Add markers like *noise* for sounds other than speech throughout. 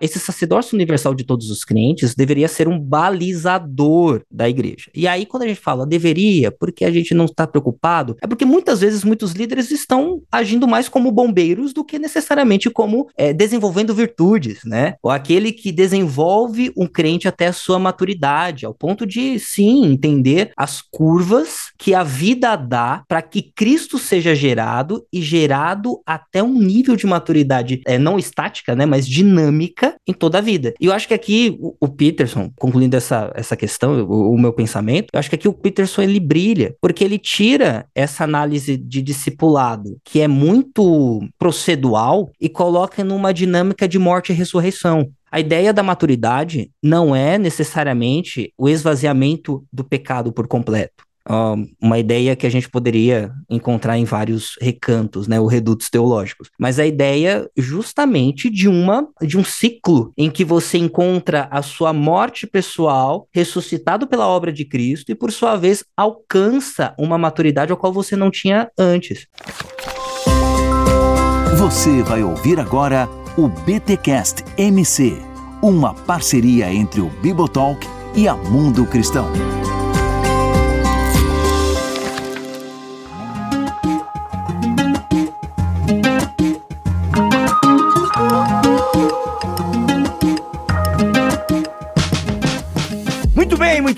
esse sacerdócio universal de todos os crentes deveria ser um balizador da igreja. E aí, quando a gente fala deveria, porque a gente não está preocupado, é porque muitas vezes muitos líderes estão agindo mais como bombeiros do que necessariamente como é, desenvolvendo virtudes, né? Ou aquele que desenvolve um crente até a sua maturidade, ao ponto de, sim, entender as curvas que a vida dá para que Cristo seja gerado e gerado até um nível de maturidade é, não estática, né, mas dinâmica em toda a vida. E eu acho que aqui o, o Peterson, concluindo essa, essa questão, o, o, meu pensamento, eu acho que aqui o Peterson ele brilha, porque ele tira essa análise de discipulado, que é muito procedual, e coloca numa dinâmica de morte e ressurreição. A ideia da maturidade não é necessariamente o esvaziamento do pecado por completo uma ideia que a gente poderia encontrar em vários recantos, né, os redutos teológicos. Mas a ideia justamente de uma de um ciclo em que você encontra a sua morte pessoal ressuscitado pela obra de Cristo e por sua vez alcança uma maturidade ao qual você não tinha antes. Você vai ouvir agora o BTcast MC, uma parceria entre o Bibotalk e a Mundo Cristão.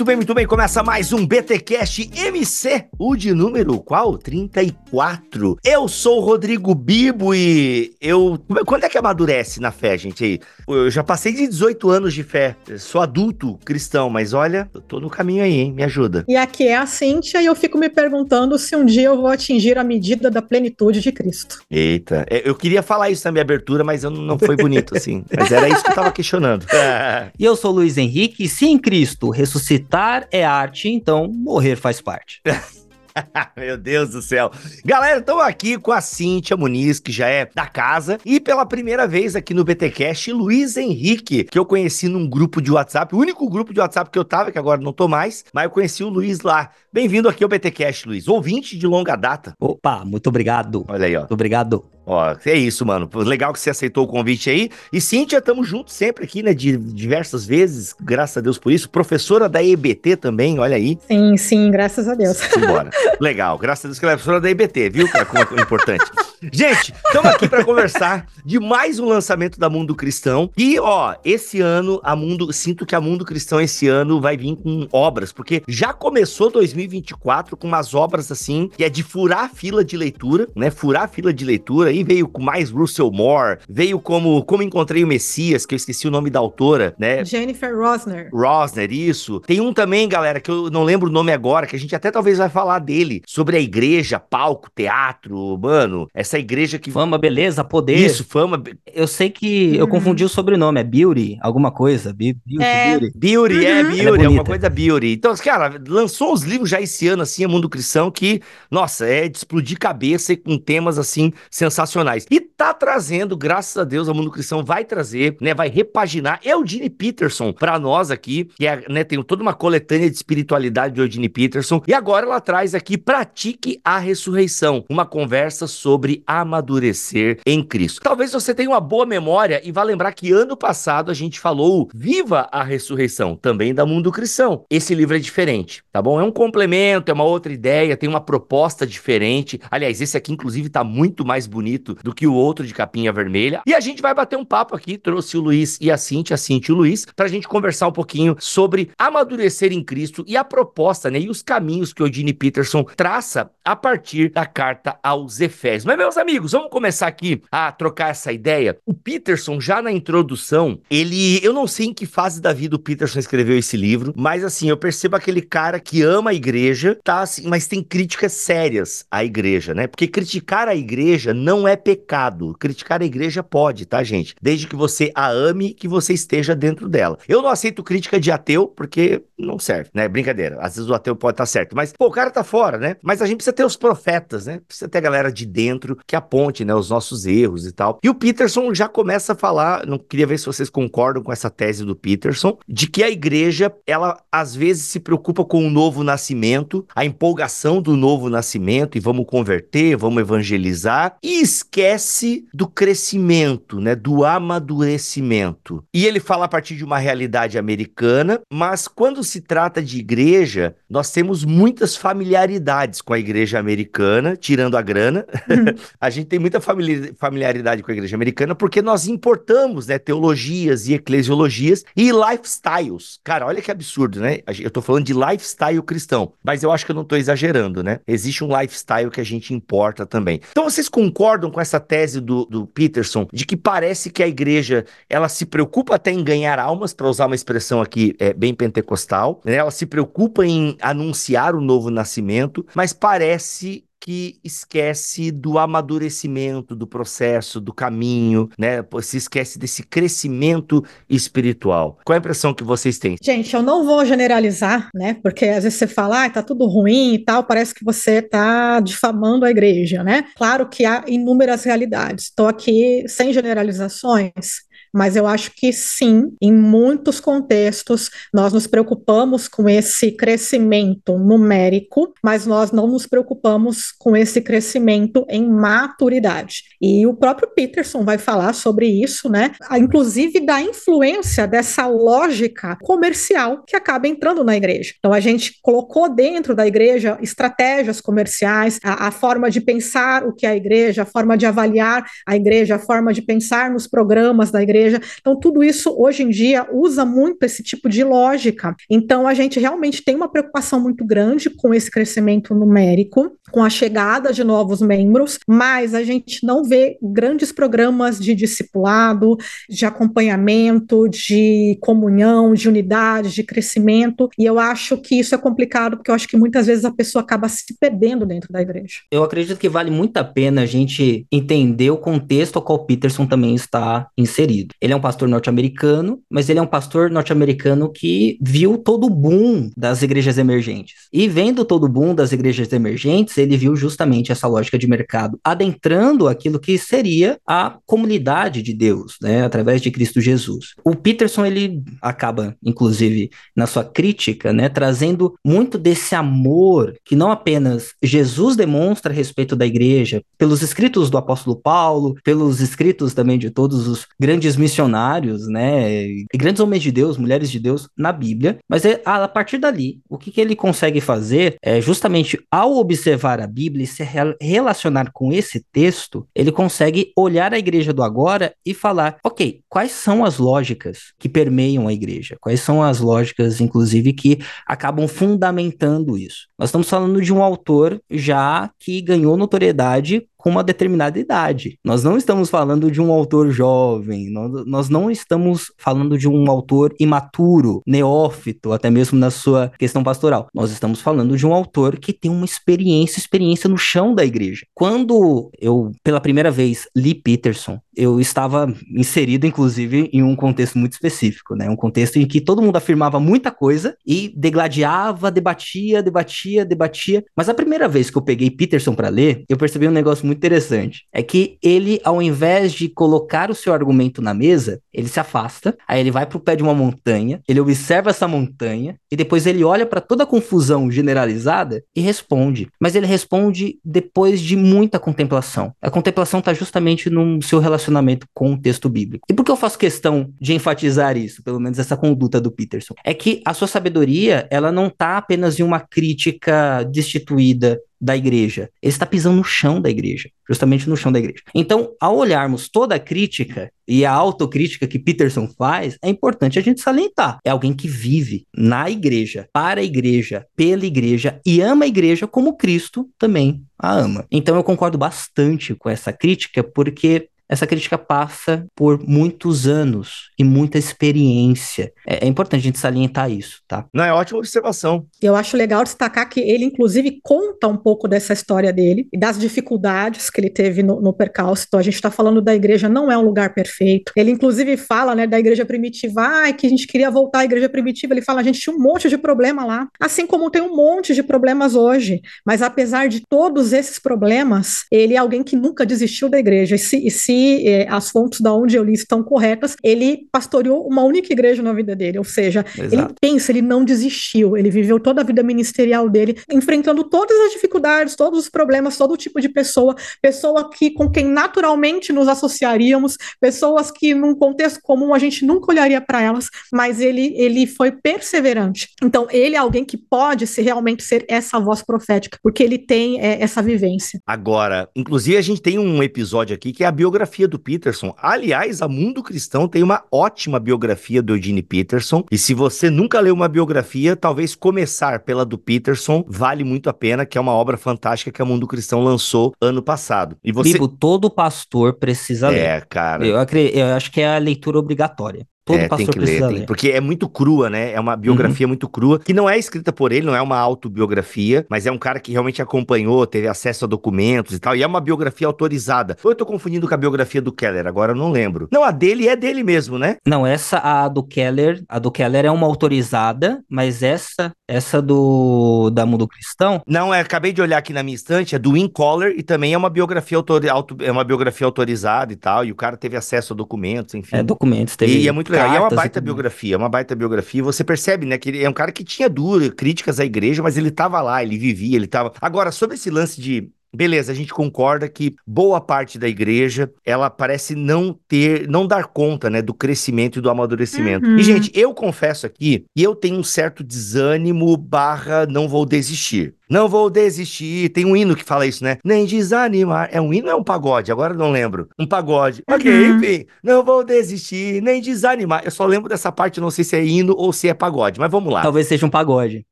Muito bem, muito bem. Começa mais um BTcast MC, o de número qual? 34. Eu sou o Rodrigo Bibo e eu quando é que amadurece na fé, gente aí? Eu já passei de 18 anos de fé. Eu sou adulto cristão, mas olha, eu tô no caminho aí, hein? Me ajuda. E aqui é a Cíntia e eu fico me perguntando se um dia eu vou atingir a medida da plenitude de Cristo. Eita, é, eu queria falar isso na minha abertura, mas eu não foi bonito assim. Mas era isso que eu tava questionando. *laughs* e eu sou o Luiz Henrique, e se em Cristo ressuscitar Lutar é arte, então morrer faz parte. *laughs* Meu Deus do céu. Galera, estamos aqui com a Cíntia Muniz, que já é da casa, e pela primeira vez aqui no BTcast, Luiz Henrique, que eu conheci num grupo de WhatsApp, o único grupo de WhatsApp que eu tava, que agora não tô mais, mas eu conheci o Luiz lá. Bem-vindo aqui ao BTcast, Luiz, ouvinte de longa data. Opa, muito obrigado. Olha aí, ó. Muito obrigado. Ó, é isso, mano. Legal que você aceitou o convite aí. E Cíntia, estamos juntos sempre aqui, né? De diversas vezes, graças a Deus por isso. Professora da EBT também, olha aí. Sim, sim, graças a Deus. Simbora. Legal, graças a Deus que ela é professora da EBT, viu? Cara, como é importante. Gente, estamos aqui para conversar de mais um lançamento da Mundo Cristão. E, ó, esse ano, a Mundo, sinto que a Mundo Cristão esse ano vai vir com obras, porque já começou 2024 com umas obras assim, que é de furar a fila de leitura, né? Furar a fila de leitura aí veio com mais Russell Moore, veio como Como Encontrei o Messias, que eu esqueci o nome da autora, né? Jennifer Rosner. Rosner, isso. Tem um também, galera, que eu não lembro o nome agora, que a gente até talvez vai falar dele, sobre a igreja, palco, teatro, mano, essa igreja que... Fama, beleza, poder. Isso, fama. Eu sei que eu uhum. confundi o sobrenome, é Beauty, alguma coisa, Beauty, é. Beauty. Beauty, é, uhum. é Beauty, é alguma coisa Beauty. Então, cara, lançou uns livros já esse ano, assim, a Mundo Cristão, que, nossa, é de explodir cabeça e com temas, assim, sensacionais. E tá trazendo, graças a Deus, a Mundo Cristão vai trazer, né? Vai repaginar Eugene Peterson para nós aqui, que é, né, tem toda uma coletânea de espiritualidade de Eugene Peterson. E agora ela traz aqui Pratique a Ressurreição, uma conversa sobre amadurecer em Cristo. Talvez você tenha uma boa memória e vá lembrar que ano passado a gente falou Viva a Ressurreição, também da Mundo Cristão. Esse livro é diferente, tá bom? É um complemento, é uma outra ideia, tem uma proposta diferente. Aliás, esse aqui, inclusive, tá muito mais bonito do que o outro de capinha vermelha. E a gente vai bater um papo aqui, trouxe o Luiz e a Cintia, a Cintia e o Luiz, pra gente conversar um pouquinho sobre amadurecer em Cristo e a proposta, né, e os caminhos que o Gene Peterson traça a partir da carta aos Efésios. Mas, meus amigos, vamos começar aqui a trocar essa ideia. O Peterson, já na introdução, ele, eu não sei em que fase da vida o Peterson escreveu esse livro, mas assim, eu percebo aquele cara que ama a igreja, tá assim, mas tem críticas sérias à igreja, né? Porque criticar a igreja não é pecado. Criticar a igreja pode, tá, gente? Desde que você a ame, que você esteja dentro dela. Eu não aceito crítica de ateu, porque não serve, né? Brincadeira. Às vezes o ateu pode estar tá certo, mas, pô, o cara tá fora, né? Mas a gente precisa ter os profetas, né? Precisa ter a galera de dentro que aponte, né, os nossos erros e tal. E o Peterson já começa a falar, não queria ver se vocês concordam com essa tese do Peterson, de que a igreja, ela às vezes se preocupa com o novo nascimento, a empolgação do novo nascimento e vamos converter, vamos evangelizar, e esquece do crescimento, né, do amadurecimento. E ele fala a partir de uma realidade americana, mas quando se trata de igreja, nós temos muitas familiaridades com a igreja americana, tirando a grana. Uhum. *laughs* a gente tem muita familiaridade com a igreja americana porque nós importamos, né, teologias e eclesiologias e lifestyles. Cara, olha que absurdo, né? Eu tô falando de lifestyle cristão, mas eu acho que eu não tô exagerando, né? Existe um lifestyle que a gente importa também. Então vocês concordam com essa tese do, do Peterson de que parece que a igreja ela se preocupa até em ganhar almas, para usar uma expressão aqui é, bem pentecostal, né? Ela se preocupa em anunciar o novo nascimento, mas parece que esquece do amadurecimento, do processo, do caminho, né? Se esquece desse crescimento espiritual. Qual é a impressão que vocês têm? Gente, eu não vou generalizar, né? Porque às vezes você fala, ah, tá tudo ruim e tal, parece que você tá difamando a igreja, né? Claro que há inúmeras realidades. Estou aqui sem generalizações, mas eu acho que sim, em muitos contextos, nós nos preocupamos com esse crescimento numérico, mas nós não nos preocupamos com esse crescimento em maturidade. E o próprio Peterson vai falar sobre isso, né? Inclusive da influência dessa lógica comercial que acaba entrando na igreja. Então a gente colocou dentro da igreja estratégias comerciais, a, a forma de pensar o que é a igreja, a forma de avaliar a igreja, a forma de pensar nos programas da igreja. Então, tudo isso hoje em dia usa muito esse tipo de lógica. Então, a gente realmente tem uma preocupação muito grande com esse crescimento numérico, com a chegada de novos membros, mas a gente não vê grandes programas de discipulado, de acompanhamento, de comunhão, de unidade, de crescimento. E eu acho que isso é complicado, porque eu acho que muitas vezes a pessoa acaba se perdendo dentro da igreja. Eu acredito que vale muito a pena a gente entender o contexto ao qual Peterson também está inserido. Ele é um pastor norte-americano, mas ele é um pastor norte-americano que viu todo o boom das igrejas emergentes. E vendo todo o boom das igrejas emergentes, ele viu justamente essa lógica de mercado adentrando aquilo que seria a comunidade de Deus, né, através de Cristo Jesus. O Peterson ele acaba, inclusive, na sua crítica, né, trazendo muito desse amor que não apenas Jesus demonstra a respeito da igreja, pelos escritos do apóstolo Paulo, pelos escritos também de todos os grandes missionários, né, grandes homens de Deus, mulheres de Deus na Bíblia, mas é, a partir dali, o que, que ele consegue fazer é justamente ao observar a Bíblia e se relacionar com esse texto, ele consegue olhar a igreja do agora e falar, ok, quais são as lógicas que permeiam a igreja? Quais são as lógicas, inclusive, que acabam fundamentando isso? Nós estamos falando de um autor já que ganhou notoriedade com uma determinada idade. Nós não estamos falando de um autor jovem, nós, não estamos falando de um autor imaturo, neófito, até mesmo na sua questão pastoral. Nós estamos falando de um autor que tem uma experiência, experiência no chão da igreja. Quando eu, pela primeira vez, li Peterson, eu estava inserido, inclusive, em um contexto muito específico, né? Um contexto em que todo mundo afirmava muita coisa e degladiava, debatia, debatia, debatia. Mas a primeira vez que eu peguei Peterson para ler, eu percebi um negócio muito interessante. É que ele, ao invés de colocar o seu argumento na mesa, ele se afasta, aí ele vai pro pé de uma montanha, ele observa essa montanha e depois ele olha para toda a confusão generalizada e responde. Mas ele responde depois de muita contemplação. A contemplação está justamente no seu relacionamento relacionamento com o texto bíblico. E por que eu faço questão de enfatizar isso, pelo menos essa conduta do Peterson? É que a sua sabedoria, ela não está apenas em uma crítica destituída da igreja. Ele está pisando no chão da igreja, justamente no chão da igreja. Então, ao olharmos toda a crítica e a autocrítica que Peterson faz, é importante a gente salientar. É alguém que vive na igreja, para a igreja, pela igreja e ama a igreja como Cristo também a ama. Então, eu concordo bastante com essa crítica, porque essa crítica passa por muitos anos e muita experiência. É, é, importante a gente salientar isso, tá? Não, é ótima observação. Eu acho legal destacar que ele, inclusive, conta um pouco dessa história dele e das dificuldades que ele teve no, no percalço. Então, a gente está falando da igreja, não é um lugar perfeito. Ele, inclusive, fala né, da igreja primitiva, ah, que a gente queria voltar à igreja primitiva. Ele fala, a gente tinha um monte de problema lá, assim como tem um monte de problemas hoje. Mas, apesar de todos esses problemas, ele é alguém que nunca desistiu da igreja e se, e se se é, as fontes da onde eu li estão corretas, ele pastoreou uma única igreja na vida dele, ou seja, Exato. ele pensa, ele não desistiu, ele viveu toda a vida ministerial dele, enfrentando todas as dificuldades, todos os problemas, todo tipo de pessoa, pessoa que com quem naturalmente nos associaríamos, pessoas que num contexto comum a gente nunca olharia para elas, mas ele ele foi perseverante. Então ele é alguém que pode ser, realmente ser essa voz profética, porque ele tem é, essa vivência. Agora, inclusive a gente tem um episódio aqui que é a biografia do Peterson. Aliás, a Mundo Cristão tem uma ótima biografia do Eugene Peterson. E se você nunca leu uma biografia, talvez começar pela do Peterson vale muito a pena, que é uma obra fantástica que a Mundo Cristão lançou ano passado. E você... Bibo, todo pastor precisa ler. É, cara. Eu, eu acho que é a leitura obrigatória. Todo é, tem que ler, tem, porque é muito crua, né? É uma biografia uhum. muito crua, que não é escrita por ele, não é uma autobiografia, mas é um cara que realmente acompanhou, teve acesso a documentos e tal, e é uma biografia autorizada. Ou eu tô confundindo com a biografia do Keller, agora eu não lembro. Não, a dele é dele mesmo, né? Não, essa, a do Keller, a do Keller é uma autorizada, mas essa, essa do da Mundo Cristão... Não, é, acabei de olhar aqui na minha estante, é do Win Coller, e também é uma biografia, autor, auto, é uma biografia autorizada e tal, e o cara teve acesso a documentos, enfim. É, documentos, teve... E é muito legal. E é uma baita biografia, é uma baita biografia. Você percebe, né, que ele é um cara que tinha duro, críticas à igreja, mas ele tava lá, ele vivia, ele tava. Agora, sobre esse lance de Beleza, a gente concorda que boa parte da igreja, ela parece não ter, não dar conta, né, do crescimento e do amadurecimento. Uhum. E, gente, eu confesso aqui que eu tenho um certo desânimo barra não vou desistir. Não vou desistir. Tem um hino que fala isso, né? Nem desanimar. É um hino ou é um pagode? Agora não lembro. Um pagode. Uhum. Ok, enfim. Não vou desistir, nem desanimar. Eu só lembro dessa parte, não sei se é hino ou se é pagode, mas vamos lá. Talvez seja um pagode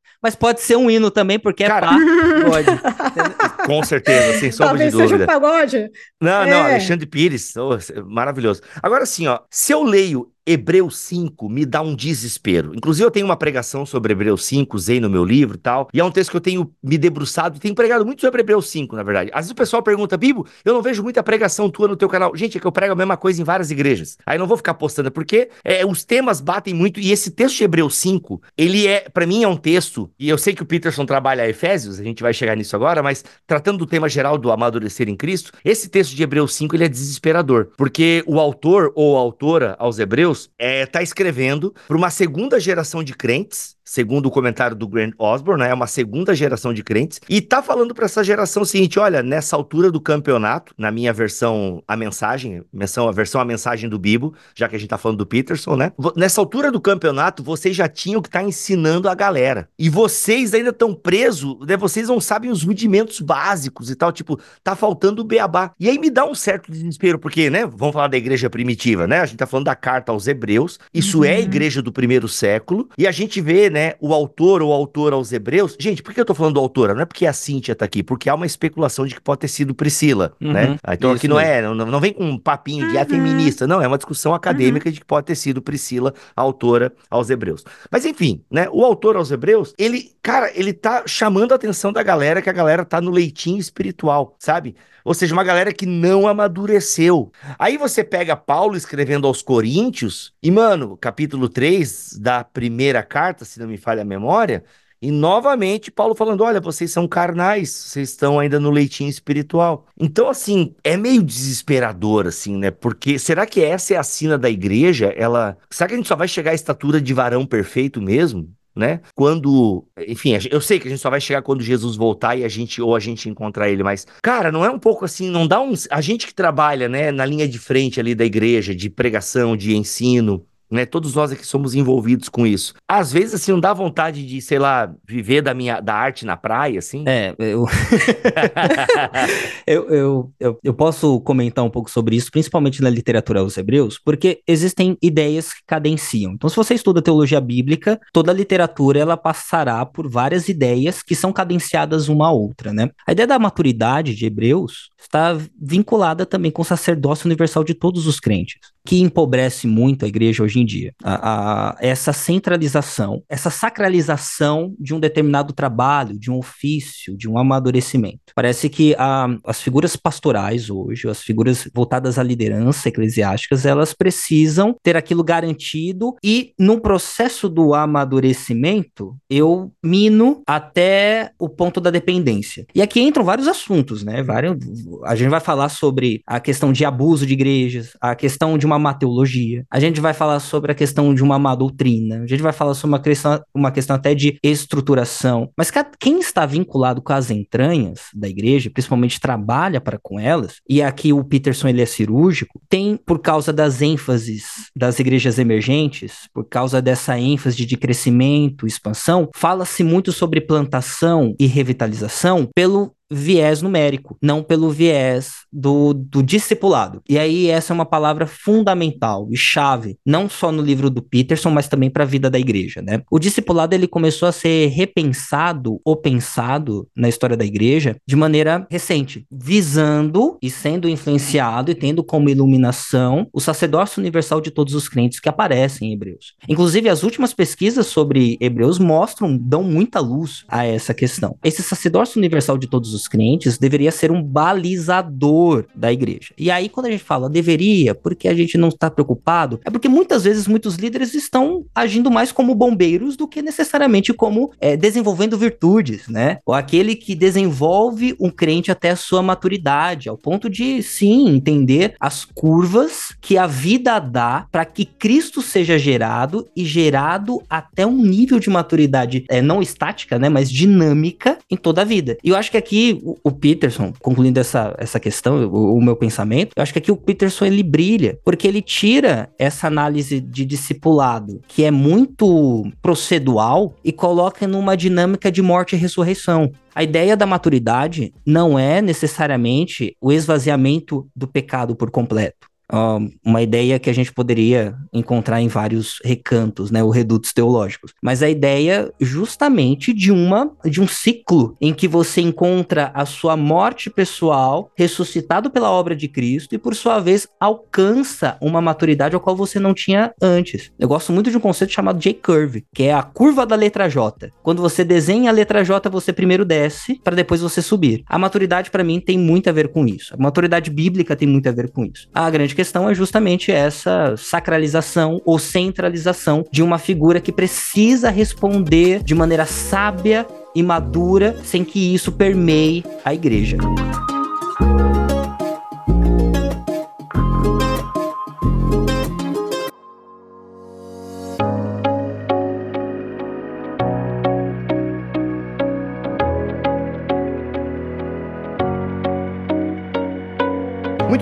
mas pode ser um hino também, porque é Cara, é pagode. *laughs* Com certeza, sem sombra Talvez de dúvida. Seja um pagode. Não, é. não, Alexandre Pires, oh, maravilhoso. Agora sim, ó, se eu leio Hebreus 5 me dá um desespero. Inclusive, eu tenho uma pregação sobre Hebreus 5, usei no meu livro e tal. E é um texto que eu tenho me debruçado e tenho pregado muito sobre Hebreus 5, na verdade. Às vezes o pessoal pergunta, Bibo, eu não vejo muita pregação tua no teu canal. Gente, é que eu prego a mesma coisa em várias igrejas. Aí não vou ficar postando, porque é, os temas batem muito. E esse texto de Hebreus 5, ele é, para mim, é um texto. E eu sei que o Peterson trabalha Efésios, a gente vai chegar nisso agora, mas tratando do tema geral do amadurecer em Cristo, esse texto de Hebreus 5 ele é desesperador. Porque o autor ou autora aos Hebreus é, tá escrevendo escrevendo para uma segunda geração de crentes segundo o comentário do Grant Osborne, né, é uma segunda geração de crentes, e tá falando para essa geração o seguinte: olha, nessa altura do campeonato, na minha versão a mensagem, menção, a versão a mensagem do Bibo, já que a gente tá falando do Peterson, né? Nessa altura do campeonato, vocês já tinham que estar tá ensinando a galera. E vocês ainda estão presos, né? Vocês não sabem os rudimentos básicos e tal, tipo, tá faltando o beabá. E aí me dá um certo desespero, porque, né, vamos falar da igreja primitiva, né? A gente tá falando da carta aos hebreus, isso uhum. é a igreja do primeiro século, e a gente vê, né, né, o autor ou autor aos hebreus. Gente, por que eu tô falando do autora? Não é porque a Cíntia tá aqui, porque há uma especulação de que pode ter sido Priscila, uhum, né? Ah, então aqui não é, não, não vem com um papinho de uhum. é feminista, não, é uma discussão acadêmica uhum. de que pode ter sido Priscila, autora aos hebreus. Mas enfim, né, o autor aos hebreus, ele, cara, ele tá chamando a atenção da galera que a galera tá no leitinho espiritual, sabe? Ou seja, uma galera que não amadureceu. Aí você pega Paulo escrevendo aos Coríntios, e, mano, capítulo 3 da primeira carta, se não me falha a memória, e novamente Paulo falando: olha, vocês são carnais, vocês estão ainda no leitinho espiritual. Então, assim, é meio desesperador, assim, né? Porque será que essa é a sina da igreja? Ela. Será que a gente só vai chegar à estatura de varão perfeito mesmo? Né? Quando, enfim, eu sei que a gente só vai chegar quando Jesus voltar e a gente ou a gente encontrar ele, mas cara, não é um pouco assim, não dá um, a gente que trabalha, né, na linha de frente ali da igreja, de pregação, de ensino, né? Todos nós aqui somos envolvidos com isso. Às vezes, assim, não dá vontade de, sei lá, viver da minha da arte na praia, assim. É, eu... *laughs* eu, eu, eu, eu, posso comentar um pouco sobre isso, principalmente na literatura aos hebreus, porque existem ideias que cadenciam. Então, se você estuda teologia bíblica, toda a literatura ela passará por várias ideias que são cadenciadas uma à outra, né? A ideia da maturidade de hebreus está vinculada também com o sacerdócio universal de todos os crentes. Que empobrece muito a igreja hoje em dia. A, a, essa centralização, essa sacralização de um determinado trabalho, de um ofício, de um amadurecimento. Parece que a, as figuras pastorais hoje, as figuras voltadas à liderança eclesiásticas, elas precisam ter aquilo garantido e no processo do amadurecimento, eu mino até o ponto da dependência. E aqui entram vários assuntos, né? Vários, a gente vai falar sobre a questão de abuso de igrejas, a questão de uma má teologia, a gente vai falar sobre a questão de uma má doutrina, a gente vai falar sobre uma questão, uma questão até de estruturação. Mas quem está vinculado com as entranhas da igreja, principalmente trabalha para com elas, e aqui o Peterson ele é cirúrgico, tem por causa das ênfases das igrejas emergentes, por causa dessa ênfase de crescimento, expansão, fala-se muito sobre plantação e revitalização pelo viés numérico, não pelo viés do, do discipulado. E aí essa é uma palavra fundamental e chave, não só no livro do Peterson, mas também para a vida da igreja, né? O discipulado ele começou a ser repensado ou pensado na história da igreja de maneira recente, visando e sendo influenciado e tendo como iluminação o sacerdócio universal de todos os crentes que aparecem em Hebreus. Inclusive as últimas pesquisas sobre Hebreus mostram, dão muita luz a essa questão. Esse sacerdócio universal de todos os dos crentes deveria ser um balizador da igreja. E aí, quando a gente fala deveria, porque a gente não está preocupado, é porque muitas vezes muitos líderes estão agindo mais como bombeiros do que necessariamente como é, desenvolvendo virtudes, né? Ou aquele que desenvolve um crente até a sua maturidade, ao ponto de, sim, entender as curvas que a vida dá para que Cristo seja gerado e gerado até um nível de maturidade é, não estática, né, mas dinâmica em toda a vida. E eu acho que aqui o, Peterson, concluindo essa, essa questão, o, o, meu pensamento, eu acho que aqui o Peterson ele brilha, porque ele tira essa análise de discipulado, que é muito procedual, e coloca numa dinâmica de morte e ressurreição. A ideia da maturidade não é necessariamente o esvaziamento do pecado por completo uma ideia que a gente poderia encontrar em vários recantos, né, ou redutos teológicos. Mas a ideia justamente de uma de um ciclo em que você encontra a sua morte pessoal ressuscitado pela obra de Cristo e por sua vez alcança uma maturidade ao qual você não tinha antes. Eu gosto muito de um conceito chamado J-curve, que é a curva da letra J. Quando você desenha a letra J, você primeiro desce para depois você subir. A maturidade para mim tem muito a ver com isso. A maturidade bíblica tem muito a ver com isso. A grande questão é justamente essa sacralização ou centralização de uma figura que precisa responder de maneira sábia e madura, sem que isso permeie a igreja.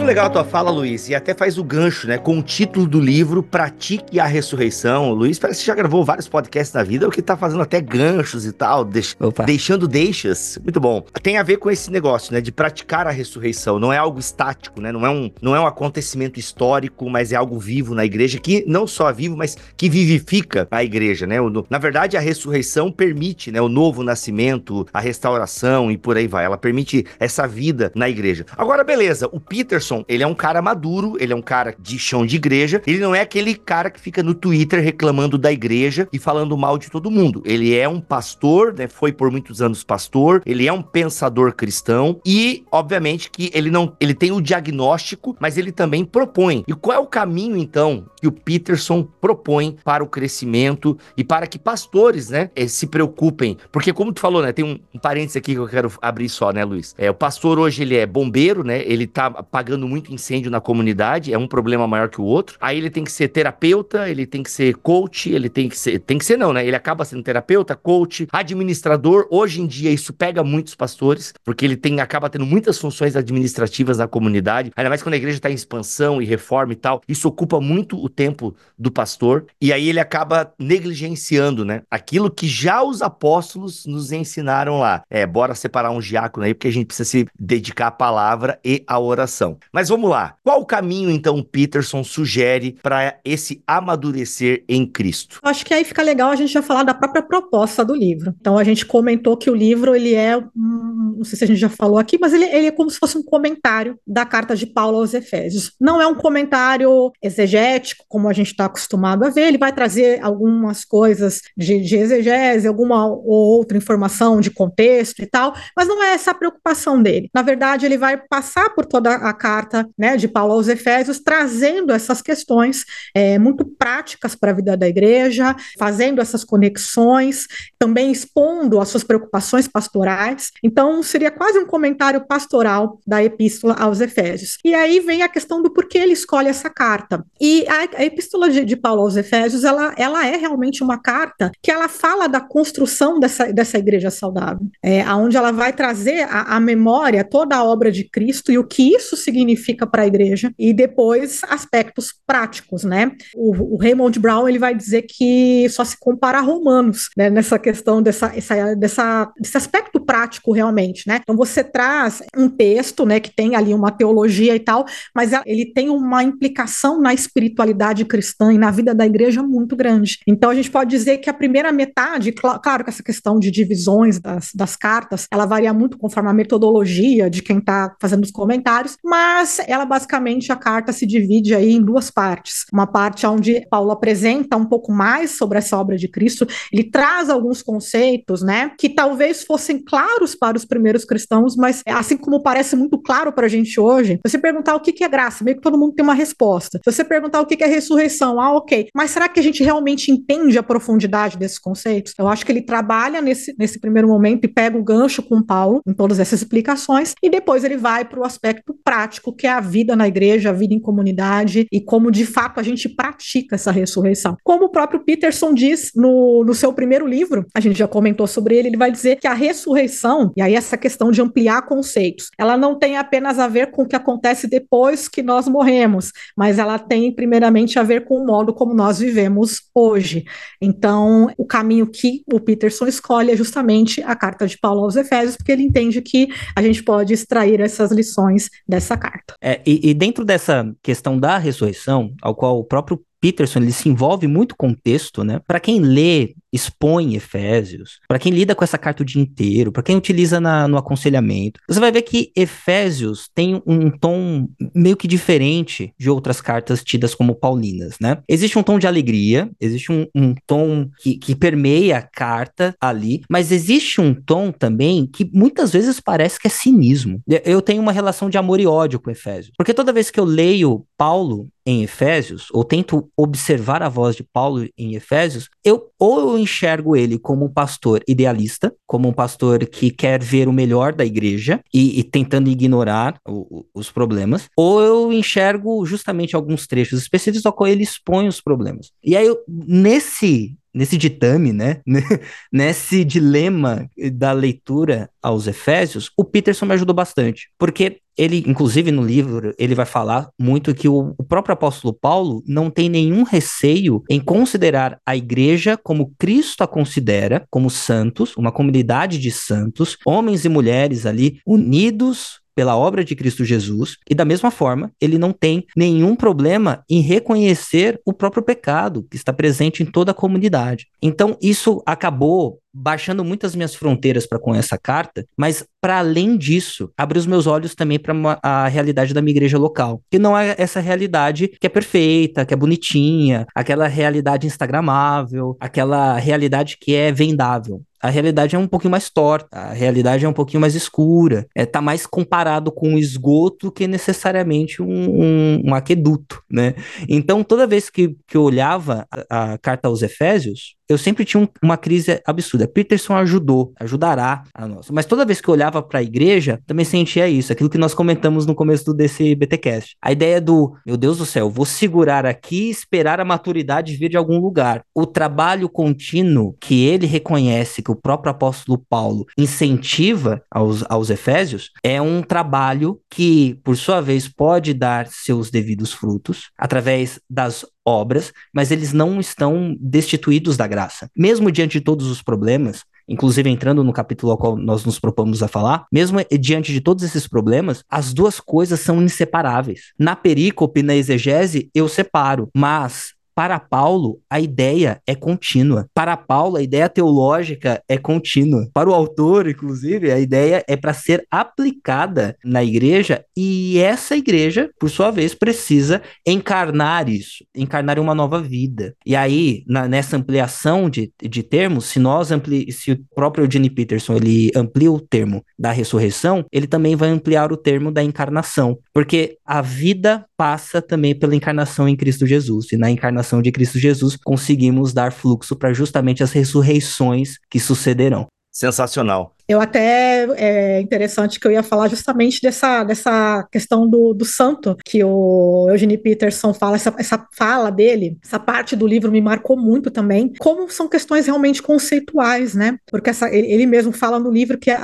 Legal a tua fala, Luiz, e até faz o gancho, né, com o título do livro Pratique a Ressurreição. O Luiz parece que já gravou vários podcasts na vida, o que tá fazendo até ganchos e tal, deix deixando deixas. Muito bom. Tem a ver com esse negócio, né, de praticar a ressurreição. Não é algo estático, né, não é um, não é um acontecimento histórico, mas é algo vivo na igreja, que não só vivo, mas que vivifica a igreja, né. O, na verdade, a ressurreição permite, né, o novo nascimento, a restauração e por aí vai. Ela permite essa vida na igreja. Agora, beleza, o Peterson ele é um cara maduro, ele é um cara de chão de igreja, ele não é aquele cara que fica no Twitter reclamando da igreja e falando mal de todo mundo. Ele é um pastor, né? Foi por muitos anos pastor, ele é um pensador cristão e, obviamente, que ele não, ele tem o diagnóstico, mas ele também propõe. E qual é o caminho então que o Peterson propõe para o crescimento e para que pastores, né, eh, se preocupem? Porque como tu falou, né, tem um, um parênteses aqui que eu quero abrir só, né, Luiz? É, o pastor hoje ele é bombeiro, né? Ele tá pagando muito incêndio na comunidade, é um problema maior que o outro. Aí ele tem que ser terapeuta, ele tem que ser coach, ele tem que ser. Tem que ser, não, né? Ele acaba sendo terapeuta, coach, administrador. Hoje em dia, isso pega muitos pastores, porque ele tem, acaba tendo muitas funções administrativas na comunidade, ainda mais quando a igreja está em expansão e reforma e tal. Isso ocupa muito o tempo do pastor, e aí ele acaba negligenciando, né? Aquilo que já os apóstolos nos ensinaram lá. É, bora separar um diácono aí, porque a gente precisa se dedicar à palavra e à oração. Mas vamos lá. Qual o caminho, então, Peterson sugere para esse amadurecer em Cristo? Acho que aí fica legal a gente já falar da própria proposta do livro. Então, a gente comentou que o livro ele é um, não sei se a gente já falou aqui, mas ele, ele é como se fosse um comentário da carta de Paulo aos Efésios. Não é um comentário exegético, como a gente está acostumado a ver, ele vai trazer algumas coisas de, de exegese, alguma ou outra informação de contexto e tal, mas não é essa a preocupação dele. Na verdade, ele vai passar por toda a carta né, de Paulo aos Efésios, trazendo essas questões é, muito práticas para a vida da igreja, fazendo essas conexões, também expondo as suas preocupações pastorais. Então, seria quase um comentário pastoral da epístola aos Efésios. E aí vem a questão do porquê ele escolhe essa carta. E a, a epístola de, de, Paulo aos Efésios, ela, ela é realmente uma carta que ela fala da construção dessa, dessa igreja saudável, é, onde ela vai trazer a, a memória toda a obra de Cristo e o que isso significa para a igreja, e depois aspectos práticos, né? O, o Raymond Brown ele vai dizer que só se compara a Romanos, né, nessa questão dessa, essa, dessa, desse aspecto prático realmente, né? Então você traz um texto, né, que tem ali uma teologia e tal, mas ele tem uma implicação na espiritualidade cristã e na vida da igreja muito grande. Então a gente pode dizer que a primeira metade, cl claro que essa questão de divisões das, das cartas, ela varia muito conforme a metodologia de quem está fazendo os comentários, mas ela basicamente a carta se divide aí em duas partes. Uma parte onde Paulo apresenta um pouco mais sobre essa obra de Cristo, ele traz alguns conceitos, né, que talvez fossem claros para os primeiros cristãos, mas assim como parece muito claro para a gente hoje, você perguntar o que é graça, meio que todo mundo tem uma resposta. Se você perguntar o que é ressurreição, ah, ok, mas será que a gente realmente entende a profundidade desses conceitos? Eu acho que ele trabalha nesse, nesse primeiro momento e pega o gancho com Paulo em todas essas explicações, e depois ele vai para o aspecto prático, que é a vida na igreja, a vida em comunidade e como de fato a gente pratica essa ressurreição. Como o próprio Peterson diz no, no seu primeiro livro, a gente já comentou sobre ele, ele vai dizer que a ressurreição, e aí essa questão de ampliar conceitos, ela não tem apenas a ver com o que acontece depois que nós morremos, mas ela tem primeiramente a ver com o modo como nós vivemos hoje. Então, o caminho que o Peterson escolhe é justamente a carta de Paulo aos Efésios, porque ele entende que a gente pode extrair essas lições dessa carta. É, e, e dentro dessa questão da ressurreição, ao qual o próprio Peterson ele se envolve muito com o texto, né? Para quem lê, expõe Efésios, para quem lida com essa carta o dia inteiro, para quem utiliza na, no aconselhamento, você vai ver que Efésios tem um tom meio que diferente de outras cartas tidas como paulinas, né? Existe um tom de alegria, existe um, um tom que, que permeia a carta ali, mas existe um tom também que muitas vezes parece que é cinismo. Eu tenho uma relação de amor e ódio com Efésios, porque toda vez que eu leio Paulo em Efésios, ou tento observar a voz de Paulo em Efésios, eu ou eu enxergo ele como um pastor idealista, como um pastor que quer ver o melhor da igreja e, e tentando ignorar o, o, os problemas, ou eu enxergo justamente alguns trechos específicos ao qual ele expõe os problemas. E aí, eu, nesse nesse ditame, né? *laughs* nesse dilema da leitura aos Efésios, o Peterson me ajudou bastante, porque ele, inclusive no livro, ele vai falar muito que o, o, próprio apóstolo Paulo não tem nenhum receio em considerar a igreja como Cristo a considera, como santos, uma comunidade de santos, homens e mulheres ali unidos pela obra de Cristo Jesus, e da mesma forma, ele não tem nenhum problema em reconhecer o próprio pecado que está presente em toda a comunidade. Então, isso acabou baixando muitas minhas fronteiras para com essa carta, mas para além disso, abre os meus olhos também para a realidade da minha igreja local, que não é essa realidade que é perfeita, que é bonitinha, aquela realidade instagramável, aquela realidade que é vendável a realidade é um pouquinho mais torta, a realidade é um pouquinho mais escura, é tá mais comparado com o esgoto que necessariamente um, um, um aqueduto, né? Então, toda vez que, que eu olhava a, a carta aos Efésios, eu sempre tinha um, uma crise absurda. Peterson ajudou, ajudará a nossa. Mas toda vez que eu olhava para a igreja, também sentia isso, aquilo que nós comentamos no começo do, desse BTcast. A ideia do, meu Deus do céu, vou segurar aqui esperar a maturidade vir de algum lugar. O trabalho contínuo que ele reconhece, que o próprio apóstolo Paulo incentiva aos, aos Efésios, é um trabalho que, por sua vez, pode dar seus devidos frutos através das obras, mas eles não estão destituídos da graça. Mesmo diante de todos os problemas, inclusive entrando no capítulo ao qual nós nos propomos a falar, mesmo diante de todos esses problemas, as duas coisas são inseparáveis. Na perícope, na exegese, eu separo, mas para Paulo, a ideia é contínua. Para Paulo, a ideia teológica é contínua. Para o autor, inclusive, a ideia é para ser aplicada na igreja e essa igreja, por sua vez, precisa encarnar isso, encarnar uma nova vida. E aí, na, nessa ampliação de, de termos, se nós ampli se o próprio Eugene Peterson ele amplia o termo da ressurreição, ele também vai ampliar o termo da encarnação, porque a vida passa também pela encarnação em Cristo Jesus. E na encarnação de Cristo Jesus conseguimos dar fluxo para justamente as ressurreições que sucederão. Sensacional. Eu até é interessante que eu ia falar justamente dessa, dessa questão do, do santo, que o Eugene Peterson fala, essa, essa fala dele, essa parte do livro me marcou muito também, como são questões realmente conceituais, né? Porque essa, ele, mesmo fala no livro que, a,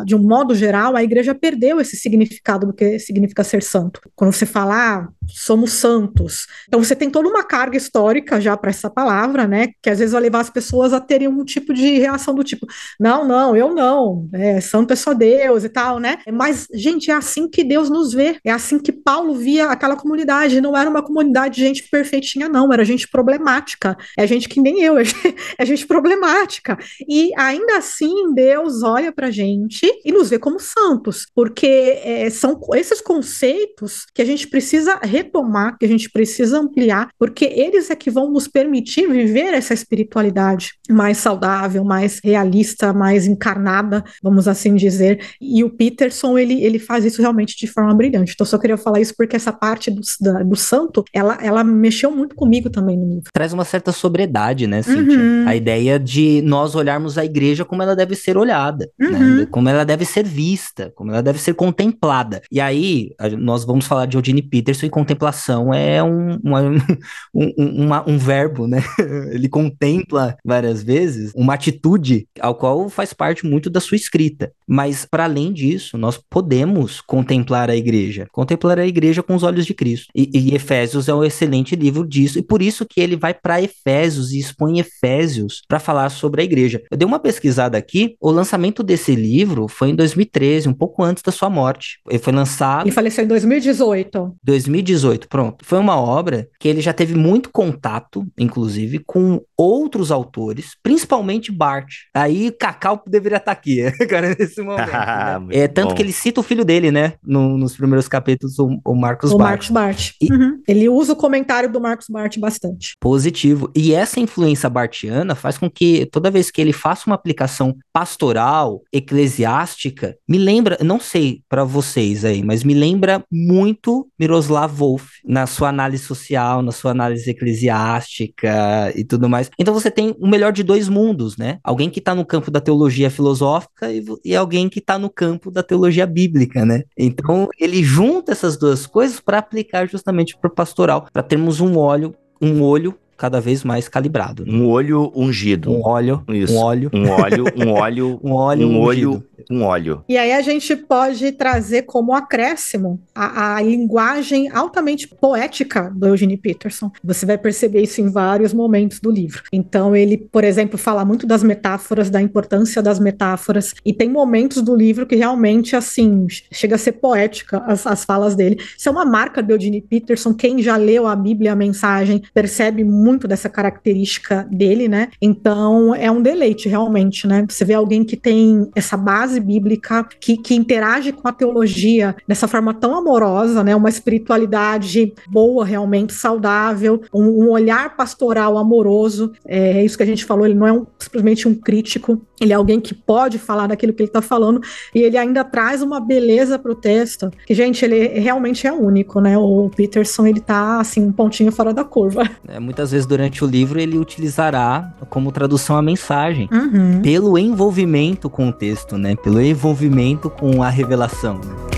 a, de um modo geral, a igreja perdeu esse significado do que significa ser santo. Quando você fala, ah, somos santos. Então você tem toda uma carga histórica já para essa palavra, né? Que às vezes vai levar as pessoas a terem um tipo de reação do tipo, não, não, eu não, é, santo é só Deus e tal, né? Mas, gente, é assim que Deus nos vê, é assim que Paulo via aquela comunidade, não era uma comunidade de gente perfeitinha, não, era gente problemática, é gente que nem eu, *laughs* é gente, é gente problemática, e ainda assim Deus olha pra gente e nos vê como santos, porque é, são esses conceitos que a gente precisa retomar, que a gente precisa ampliar, porque eles é que vão nos permitir viver essa espiritualidade mais saudável, mais realista, mais encarnada, encarnada, vamos assim dizer, e o Peterson, ele, ele faz isso realmente de forma brilhante. Então, só queria falar isso porque essa parte do, da, do santo, ela, ela mexeu muito comigo também no livro. Traz uma certa sobriedade, né, Cíntia? Uhum. A ideia de nós olharmos a igreja como ela deve ser olhada, né? uhum. né? como ela deve ser vista, como ela deve ser contemplada. E aí, nós vamos falar de Eugene Peterson e contemplação é um, uma, *laughs* um, uma, um verbo, né? *laughs* Ele contempla várias vezes uma atitude ao qual faz parte muito da sua escrita. Mas, para além disso, nós podemos contemplar a igreja. Contemplar a igreja com os olhos de Cristo. E, e Efésios é um excelente livro disso. E por isso que ele vai para Efésios e expõe Efésios para falar sobre a igreja. Eu dei uma pesquisada aqui. O lançamento desse livro foi em 2013, um pouco antes da sua morte. Ele foi lançado. E faleceu em 2018. 2018, pronto. Foi uma obra que ele já teve muito contato, inclusive, com outros autores, principalmente Bart. Aí Cacau deveria tá aqui, *laughs* cara, nesse momento. né? *laughs* É tanto bom. que ele cita o filho dele, né? No, nos primeiros capítulos, o, o Marcos o Bart. Marcos Bart. E... Uhum. Ele usa o comentário do Marcos Bart bastante. Positivo. E essa influência bartiana faz com que toda vez que ele faça uma aplicação pastoral, eclesiástica, me lembra, não sei para vocês aí, mas me lembra muito Miroslav Wolf na sua análise social, na sua análise eclesiástica e tudo mais. Então você tem o melhor de dois mundos, né? Alguém que tá no campo da teologia filosófica e, e alguém que está no campo da teologia bíblica, né? Então ele junta essas duas coisas para aplicar justamente para o pastoral, para termos um olho, um olho cada vez mais calibrado. Né? Um olho ungido. Um óleo. Isso. Um óleo. Um óleo. Um óleo. *laughs* um óleo. Um olho. Um óleo. E aí a gente pode trazer como acréscimo a, a, linguagem altamente poética do Eugene Peterson. Você vai perceber isso em vários momentos do livro. Então ele, por exemplo, fala muito das metáforas, da importância das metáforas. E tem momentos do livro que realmente, assim, chega a ser poética as, as falas dele. Isso é uma marca do Eugene Peterson. Quem já leu a Bíblia, a mensagem, percebe muito muito dessa característica dele, né? Então é um deleite realmente, né? Você vê alguém que tem essa base bíblica, que, que interage com a teologia dessa forma tão amorosa, né? Uma espiritualidade boa, realmente saudável, um, um olhar pastoral amoroso. É, é isso que a gente falou. Ele não é um, simplesmente um crítico, ele é alguém que pode falar daquilo que ele está falando e ele ainda traz uma beleza para o texto. Que gente, ele realmente é único, né? O Peterson ele tá assim um pontinho fora da curva. É, muitas vezes durante o livro ele utilizará como tradução a mensagem, uhum. pelo envolvimento com o texto, né? Pelo envolvimento com a revelação. Né?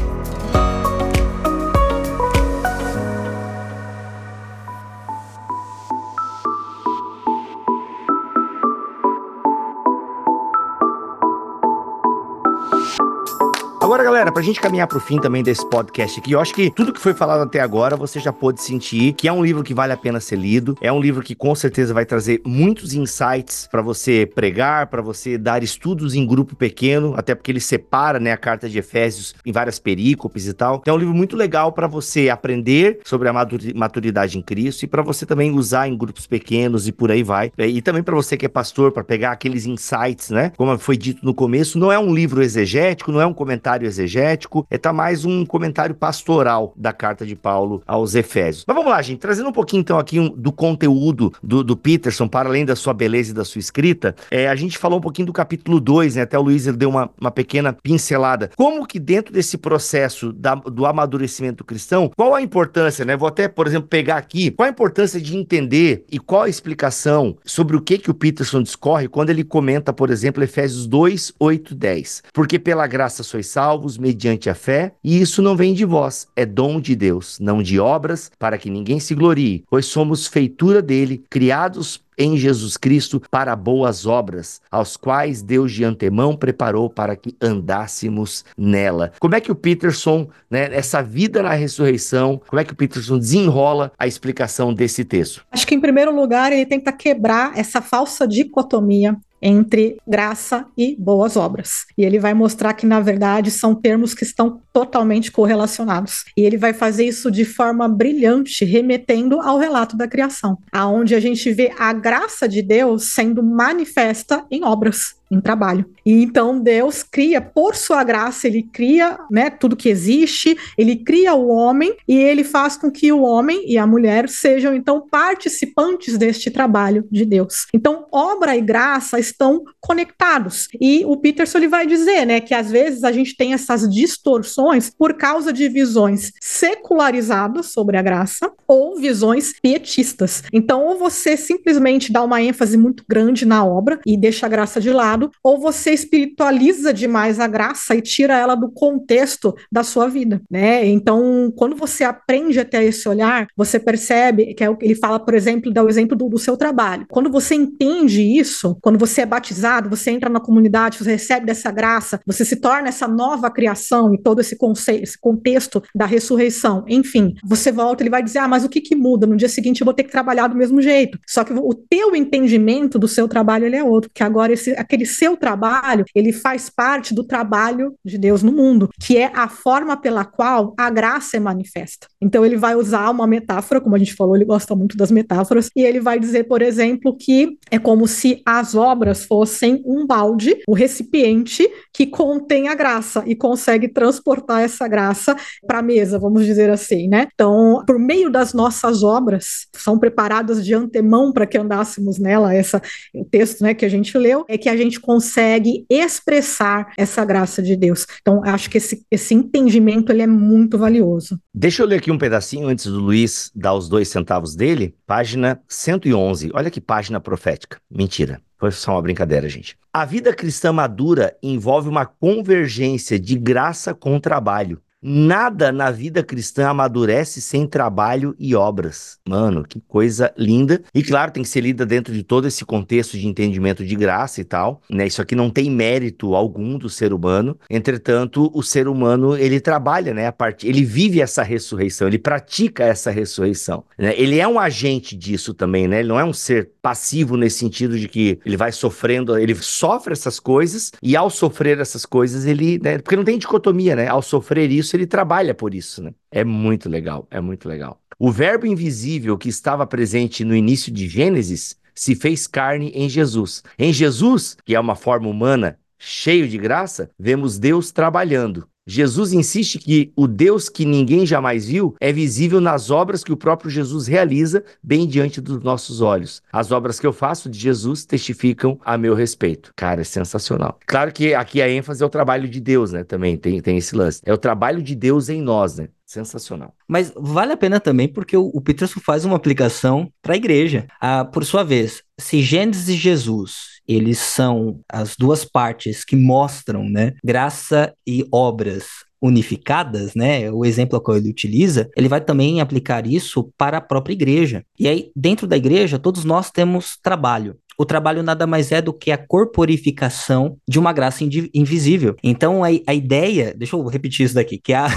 Pra gente caminhar pro fim também desse podcast aqui, eu acho que tudo que foi falado até agora você já pôde sentir que é um livro que vale a pena ser lido, é um livro que com certeza vai trazer muitos insights para você pregar, para você dar estudos em grupo pequeno, até porque ele separa, né, a carta de Efésios em várias perícopes e tal. Então é um livro muito legal para você aprender sobre a maturidade em Cristo e para você também usar em grupos pequenos e por aí vai. E também para você que é pastor, para pegar aqueles insights, né? Como foi dito no começo, não é um livro exegético, não é um comentário comentário exegético, é tá mais um comentário pastoral da carta de Paulo aos Efésios. Mas vamos lá, gente, trazendo um pouquinho então aqui um, do conteúdo do, do, Peterson, para além da sua beleza e da sua escrita, é, a gente falou um pouquinho do capítulo 2, né? Até o Luiz ele deu uma, uma pequena pincelada. Como que dentro desse processo da, do amadurecimento cristão, qual a importância, né? Vou até, por exemplo, pegar aqui, qual a importância de entender e qual a explicação sobre o que que o Peterson discorre quando ele comenta, por exemplo, Efésios 2, 8, 10. Porque pela graça sois salvos mediante a fé, e isso não vem de vós, é dom de Deus, não de obras, para que ninguém se glorie, pois somos feitura dele, criados em Jesus Cristo para boas obras, aos quais Deus de antemão preparou para que andássemos nela. Como é que o Peterson, né, essa vida na ressurreição, como é que o Peterson desenrola a explicação desse texto? Acho que em primeiro lugar ele tenta quebrar essa falsa dicotomia entre graça e boas obras. E ele vai mostrar que, na verdade, são termos que estão totalmente correlacionados. E ele vai fazer isso de forma brilhante, remetendo ao relato da criação, aonde a gente vê a graça de Deus sendo manifesta em obras em trabalho. E então Deus cria, por sua graça, ele cria né, tudo que existe, ele cria o homem e ele faz com que o homem e a mulher sejam então participantes deste trabalho de Deus. Então, obra e graça estão conectados. E o Peterson ele vai dizer né, que às vezes a gente tem essas distorções por causa de visões secularizadas sobre a graça ou visões pietistas. Então, ou você simplesmente dá uma ênfase muito grande na obra e deixa a graça de lado ou você espiritualiza demais a graça e tira ela do contexto da sua vida, né? Então, quando você aprende a ter esse olhar, você percebe que é o que ele fala, por exemplo, dá o exemplo do, do seu trabalho. Quando você entende isso, quando você é batizado, você entra na comunidade, você recebe dessa graça, você se torna essa nova criação e todo esse conceito, esse contexto da ressurreição. Enfim, você volta, ele vai dizer: "Ah, mas o que que muda? No dia seguinte eu vou ter que trabalhar do mesmo jeito". Só que o teu entendimento do seu trabalho ele é outro, porque agora esse aquele seu trabalho, ele faz parte do trabalho de Deus no mundo, que é a forma pela qual a graça é manifesta. Então ele vai usar uma metáfora, como a gente falou, ele gosta muito das metáforas, e ele vai dizer, por exemplo, que é como se as obras fossem um balde, o recipiente que contém a graça e consegue transportar essa graça para a mesa, vamos dizer assim, né? Então, por meio das nossas obras, são preparadas de antemão para que andássemos nela, essa o texto, né, que a gente leu, é que a gente consegue expressar essa graça de Deus. Então, acho que esse, esse entendimento ele é muito valioso. Deixa eu ler aqui um pedacinho antes do Luiz dar os dois centavos dele. Página 111. Olha que página profética. Mentira. Foi só uma brincadeira, gente. A vida cristã madura envolve uma convergência de graça com trabalho. Nada na vida cristã amadurece sem trabalho e obras. Mano, que coisa linda. E claro, tem que ser lida dentro de todo esse contexto de entendimento de graça e tal, né? Isso aqui não tem mérito algum do ser humano. Entretanto, o ser humano, ele trabalha, né, a parte, ele vive essa ressurreição, ele pratica essa ressurreição, né? Ele é um agente disso também, né? Ele não é um ser passivo nesse sentido de que ele vai sofrendo, ele sofre essas coisas e ao sofrer essas coisas, ele, né, porque não tem dicotomia, né? Ao sofrer isso, isso, ele trabalha por isso, né? É muito legal, é muito legal. O verbo invisível que estava presente no início de Gênesis se fez carne em Jesus. Em Jesus, que é uma forma humana cheio de graça, vemos Deus trabalhando. Jesus insiste que o Deus que ninguém jamais viu é visível nas obras que o próprio Jesus realiza bem diante dos nossos olhos. As obras que eu faço de Jesus testificam a meu respeito. Cara, é sensacional. Claro que aqui a ênfase é o trabalho de Deus, né? Também tem, tem esse lance. É o trabalho de Deus em nós, né? Sensacional. Mas vale a pena também porque o, o Peterson faz uma aplicação para a igreja. Ah, por sua vez, se Gênesis e Jesus eles são as duas partes que mostram, né, graça e obras unificadas, né? O exemplo que ele utiliza, ele vai também aplicar isso para a própria igreja. E aí, dentro da igreja, todos nós temos trabalho. O trabalho nada mais é do que a corporificação de uma graça invisível. Então, a, a ideia, deixa eu repetir isso daqui, que a *laughs*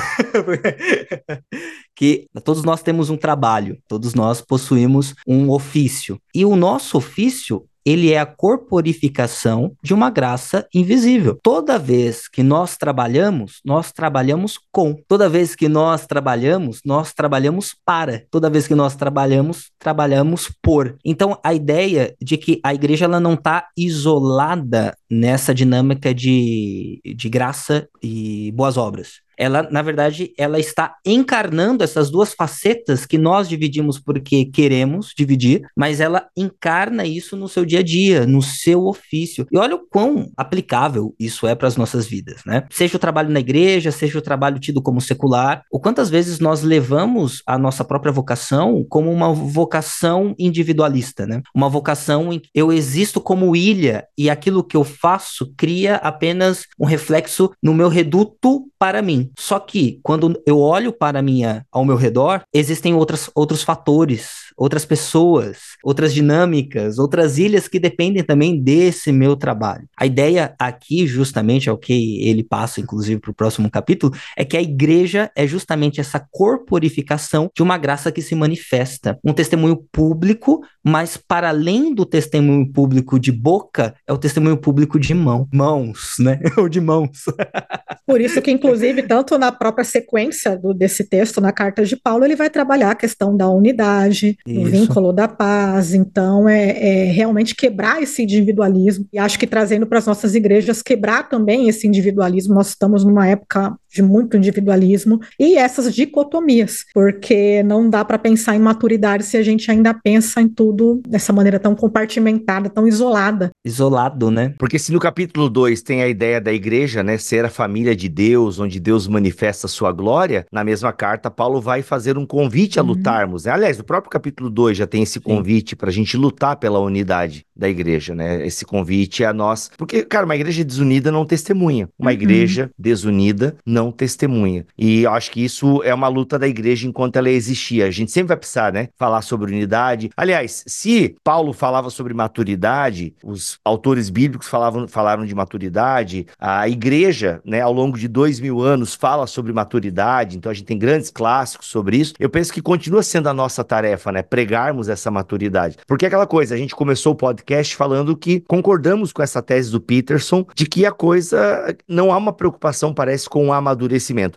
que todos nós temos um trabalho, todos nós possuímos um ofício. E o nosso ofício ele é a corporificação de uma graça invisível. Toda vez que nós trabalhamos, nós trabalhamos com. Toda vez que nós trabalhamos, nós trabalhamos para. Toda vez que nós trabalhamos, trabalhamos por. Então, a ideia de que a igreja ela não está isolada nessa dinâmica de, de graça e boas obras ela, na verdade, ela está encarnando essas duas facetas que nós dividimos porque queremos dividir, mas ela encarna isso no seu dia a dia, no seu ofício. E olha o quão aplicável isso é para as nossas vidas, né? Seja o trabalho na igreja, seja o trabalho tido como secular, o quantas vezes nós levamos a nossa própria vocação como uma vocação individualista, né? Uma vocação em que eu existo como ilha e aquilo que eu faço cria apenas um reflexo no meu reduto para mim. Só que quando eu olho para minha ao meu redor, existem outras, outros fatores outras pessoas, outras dinâmicas, outras ilhas que dependem também desse meu trabalho. A ideia aqui, justamente, é o que ele passa, inclusive, para o próximo capítulo, é que a igreja é justamente essa corporificação de uma graça que se manifesta. Um testemunho público, mas para além do testemunho público de boca, é o testemunho público de mão. Mãos, né? *laughs* Ou de mãos. *laughs* Por isso que, inclusive, tanto na própria sequência do, desse texto, na carta de Paulo, ele vai trabalhar a questão da unidade, o vínculo da paz. Então, é, é, realmente quebrar esse individualismo. E acho que trazendo para as nossas igrejas, quebrar também esse individualismo. Nós estamos numa época de muito individualismo e essas dicotomias, porque não dá para pensar em maturidade se a gente ainda pensa em tudo dessa maneira tão compartimentada, tão isolada. Isolado, né? Porque se no capítulo 2 tem a ideia da igreja, né, ser a família de Deus, onde Deus manifesta a sua glória, na mesma carta Paulo vai fazer um convite a uhum. lutarmos, né? Aliás, no próprio capítulo 2 já tem esse convite para a gente lutar pela unidade da igreja, né? Esse convite é a nós, porque cara, uma igreja desunida não testemunha, uma uhum. igreja desunida não não testemunha. E eu acho que isso é uma luta da igreja enquanto ela existia. A gente sempre vai precisar, né? Falar sobre unidade. Aliás, se Paulo falava sobre maturidade, os autores bíblicos falavam, falaram de maturidade, a igreja, né, ao longo de dois mil anos, fala sobre maturidade, então a gente tem grandes clássicos sobre isso. Eu penso que continua sendo a nossa tarefa, né? Pregarmos essa maturidade. Porque é aquela coisa, a gente começou o podcast falando que concordamos com essa tese do Peterson de que a coisa não há uma preocupação, parece, com a amadurecimento.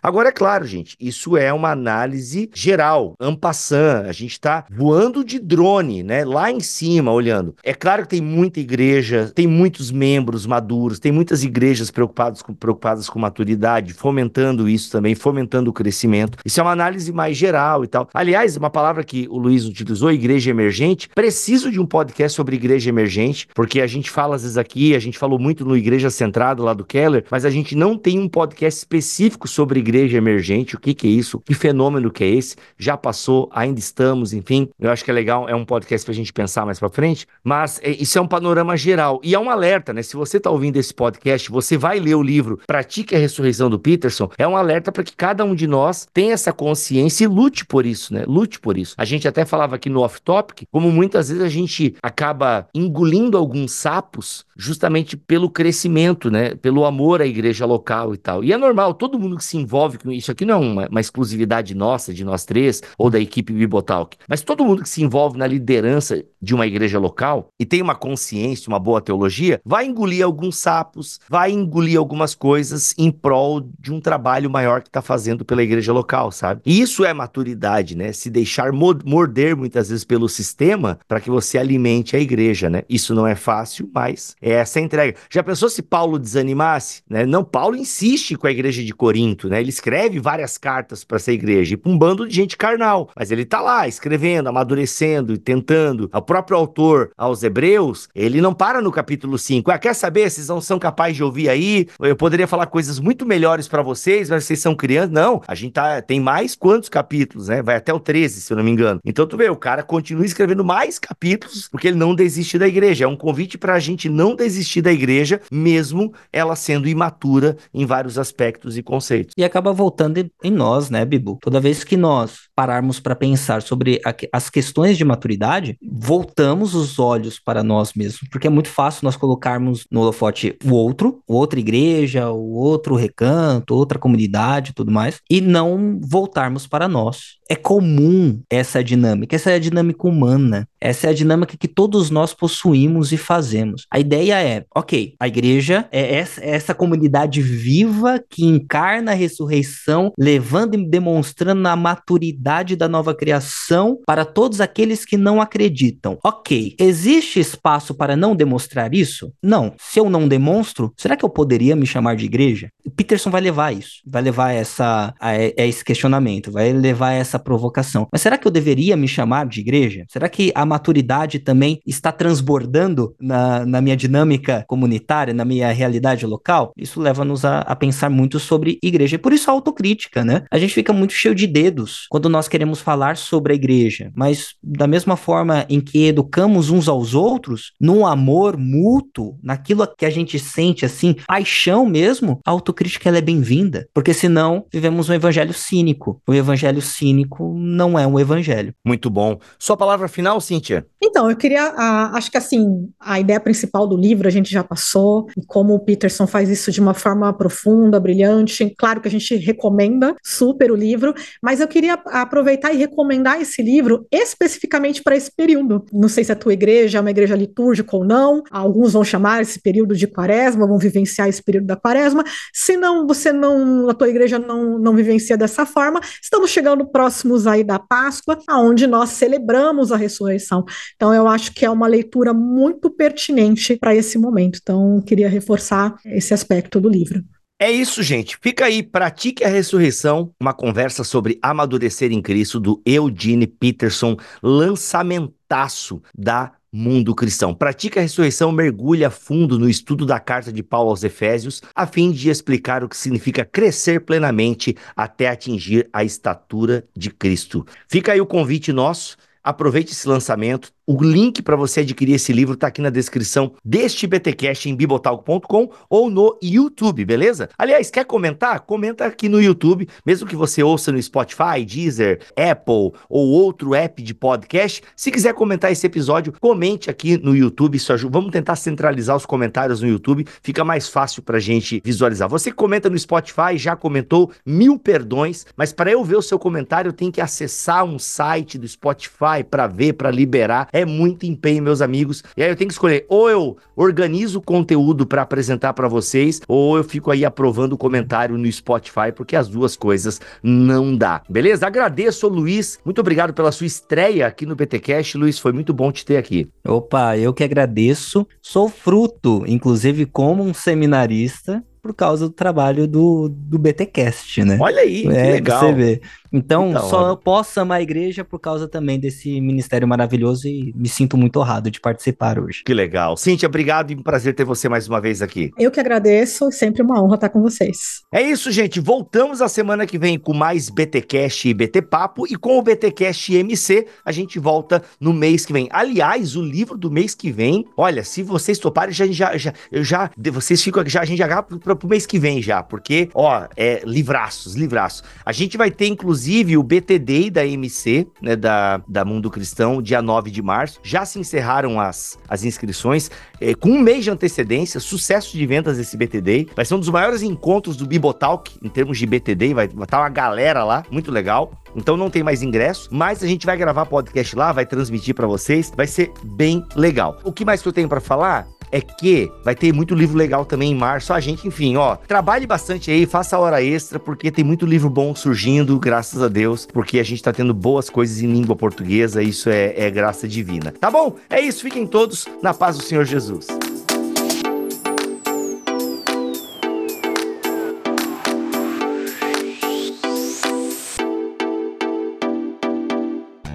Agora, é claro, gente, isso é uma análise geral, ampassant. A gente está voando de drone, né? Lá em cima, olhando. É claro que tem muita igreja, tem muitos membros maduros, tem muitas igrejas preocupadas com, preocupadas com maturidade, fomentando isso também, fomentando o crescimento. Isso é uma análise mais geral e tal. Aliás, uma palavra que o Luiz utilizou, igreja emergente, preciso de um podcast sobre igreja emergente, porque a gente fala às vezes aqui, a gente falou muito no Igreja Centrado lá do Keller, mas a gente não tem um podcast específico específico sobre igreja emergente, o que, que é isso, que fenômeno que é esse, já passou, ainda estamos, enfim. Eu acho que é legal, é um podcast para a gente pensar mais para frente, mas é, isso é um panorama geral. E é um alerta, né? Se você está ouvindo esse podcast, você vai ler o livro Pratique a Ressurreição do Peterson, é um alerta para que cada um de nós tenha essa consciência e lute por isso, né? Lute por isso. A gente até falava aqui no off-topic, como muitas vezes a gente acaba engolindo alguns sapos justamente pelo crescimento, né? Pelo amor à igreja local e tal. E é normal, todo mundo que se envolve com isso aqui não é uma, uma exclusividade nossa, de nós três, ou da equipe Bibotalk, mas todo mundo que se envolve na liderança de uma igreja local e tem uma consciência, uma boa teologia, vai engolir alguns sapos, vai engolir algumas coisas em prol de um trabalho maior que está fazendo pela igreja local, sabe? E isso é maturidade, né? Se deixar morder muitas vezes pelo sistema para que você alimente a igreja, né? Isso não é fácil, mas é essa entrega. Já pensou se Paulo desanimasse? Né? Não, Paulo insiste com a igreja de Corinto né? Ele escreve várias cartas para essa igreja e para um bando de gente carnal, mas ele tá lá escrevendo, amadurecendo e tentando. O próprio autor aos Hebreus, ele não para no capítulo 5. Ah, quer saber? Vocês não são capazes de ouvir aí? Eu poderia falar coisas muito melhores para vocês, mas vocês são crianças. Não, a gente tá, tem mais quantos capítulos, né? Vai até o 13, se eu não me engano. Então tu vê, o cara continua escrevendo mais capítulos porque ele não desiste da igreja. É um convite para a gente não desistir da igreja, mesmo ela sendo imatura em vários aspectos e conceito. E acaba voltando em nós, né, Bibu? Toda vez que nós pararmos para pensar sobre as questões de maturidade, voltamos os olhos para nós mesmos, porque é muito fácil nós colocarmos no holofote o outro, outra igreja, o outro recanto, outra comunidade, tudo mais, e não voltarmos para nós. É comum essa dinâmica, essa é a dinâmica humana, essa é a dinâmica que todos nós possuímos e fazemos. A ideia é, ok, a igreja é essa, é essa comunidade viva que encarna a ressurreição, levando e demonstrando a maturidade da nova criação para todos aqueles que não acreditam. Ok, existe espaço para não demonstrar isso? Não. Se eu não demonstro, será que eu poderia me chamar de igreja? Peterson vai levar isso, vai levar essa, a, a esse questionamento, vai levar essa provocação. Mas será que eu deveria me chamar de igreja? Será que a maturidade também está transbordando na, na minha dinâmica comunitária, na minha realidade local? Isso leva-nos a, a pensar muito sobre igreja. E por isso a autocrítica, né? A gente fica muito cheio de dedos quando nós queremos falar sobre a igreja, mas da mesma forma em que educamos uns aos outros, num amor mútuo, naquilo que a gente sente assim, paixão mesmo, a autocrítica ela é bem-vinda, porque senão vivemos um evangelho cínico. O evangelho cínico não é um evangelho. Muito bom. Sua palavra final, Cíntia? Então, eu queria, acho que assim, a ideia principal do livro a gente já passou, e como o Peterson faz isso de uma forma profunda, brilhante, claro que a gente recomenda super o livro, mas eu queria aproveitar e recomendar esse livro especificamente para esse período. Não sei se a tua igreja é uma igreja litúrgica ou não, alguns vão chamar esse período de quaresma, vão vivenciar esse período da quaresma, se não, você não, a tua igreja não, não vivencia dessa forma, estamos chegando próximo próximos aí da Páscoa, aonde nós celebramos a ressurreição. Então, eu acho que é uma leitura muito pertinente para esse momento. Então, queria reforçar esse aspecto do livro. É isso, gente. Fica aí, pratique a ressurreição, uma conversa sobre amadurecer em Cristo do Eugene Peterson, lançamentaço da mundo cristão. Pratica a ressurreição, mergulha fundo no estudo da carta de Paulo aos Efésios, a fim de explicar o que significa crescer plenamente até atingir a estatura de Cristo. Fica aí o convite nosso. Aproveite esse lançamento, o link para você adquirir esse livro está aqui na descrição deste BTcast em bibotalk.com ou no YouTube, beleza? Aliás, quer comentar? Comenta aqui no YouTube, mesmo que você ouça no Spotify, Deezer, Apple ou outro app de podcast. Se quiser comentar esse episódio, comente aqui no YouTube, isso ajuda. Vamos tentar centralizar os comentários no YouTube, fica mais fácil para a gente visualizar. Você que comenta no Spotify já comentou, mil perdões, mas para eu ver o seu comentário, eu tenho que acessar um site do Spotify para ver, para liberar é muito empenho, meus amigos. E aí eu tenho que escolher, ou eu organizo o conteúdo para apresentar para vocês, ou eu fico aí aprovando o comentário no Spotify, porque as duas coisas não dá. Beleza? Agradeço, Luiz. Muito obrigado pela sua estreia aqui no BTcast, Luiz. Foi muito bom te ter aqui. Opa, eu que agradeço. Sou fruto, inclusive como um seminarista, por causa do trabalho do, do BTcast, né? Olha aí, é, que legal. Você vê. Então, só posso amar a igreja por causa também desse ministério maravilhoso e me sinto muito honrado de participar hoje. Que legal. Cíntia, obrigado e um prazer ter você mais uma vez aqui. Eu que agradeço, sempre uma honra estar com vocês. É isso, gente. Voltamos a semana que vem com mais BTcast e BT Papo e com o BTcast MC, a gente volta no mês que vem. Aliás, o livro do mês que vem, olha, se vocês toparem, já já já eu já vocês ficam já a gente já para pro mês que vem já, porque ó, é livraços, livraços. A gente vai ter inclusive Inclusive, o BTD da MC, né, da, da Mundo Cristão, dia 9 de março, já se encerraram as, as inscrições. É, com um mês de antecedência, sucesso de vendas desse BTD. Vai ser um dos maiores encontros do Bibotalk, em termos de BTD. Vai estar tá uma galera lá, muito legal. Então não tem mais ingresso, mas a gente vai gravar podcast lá, vai transmitir para vocês, vai ser bem legal. O que mais que eu tenho para falar? é que vai ter muito livro legal também em março. A gente, enfim, ó, trabalhe bastante aí, faça hora extra, porque tem muito livro bom surgindo, graças a Deus, porque a gente tá tendo boas coisas em língua portuguesa, isso é, é graça divina. Tá bom? É isso, fiquem todos na paz do Senhor Jesus.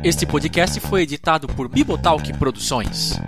Este podcast foi editado por Bibotalk Produções.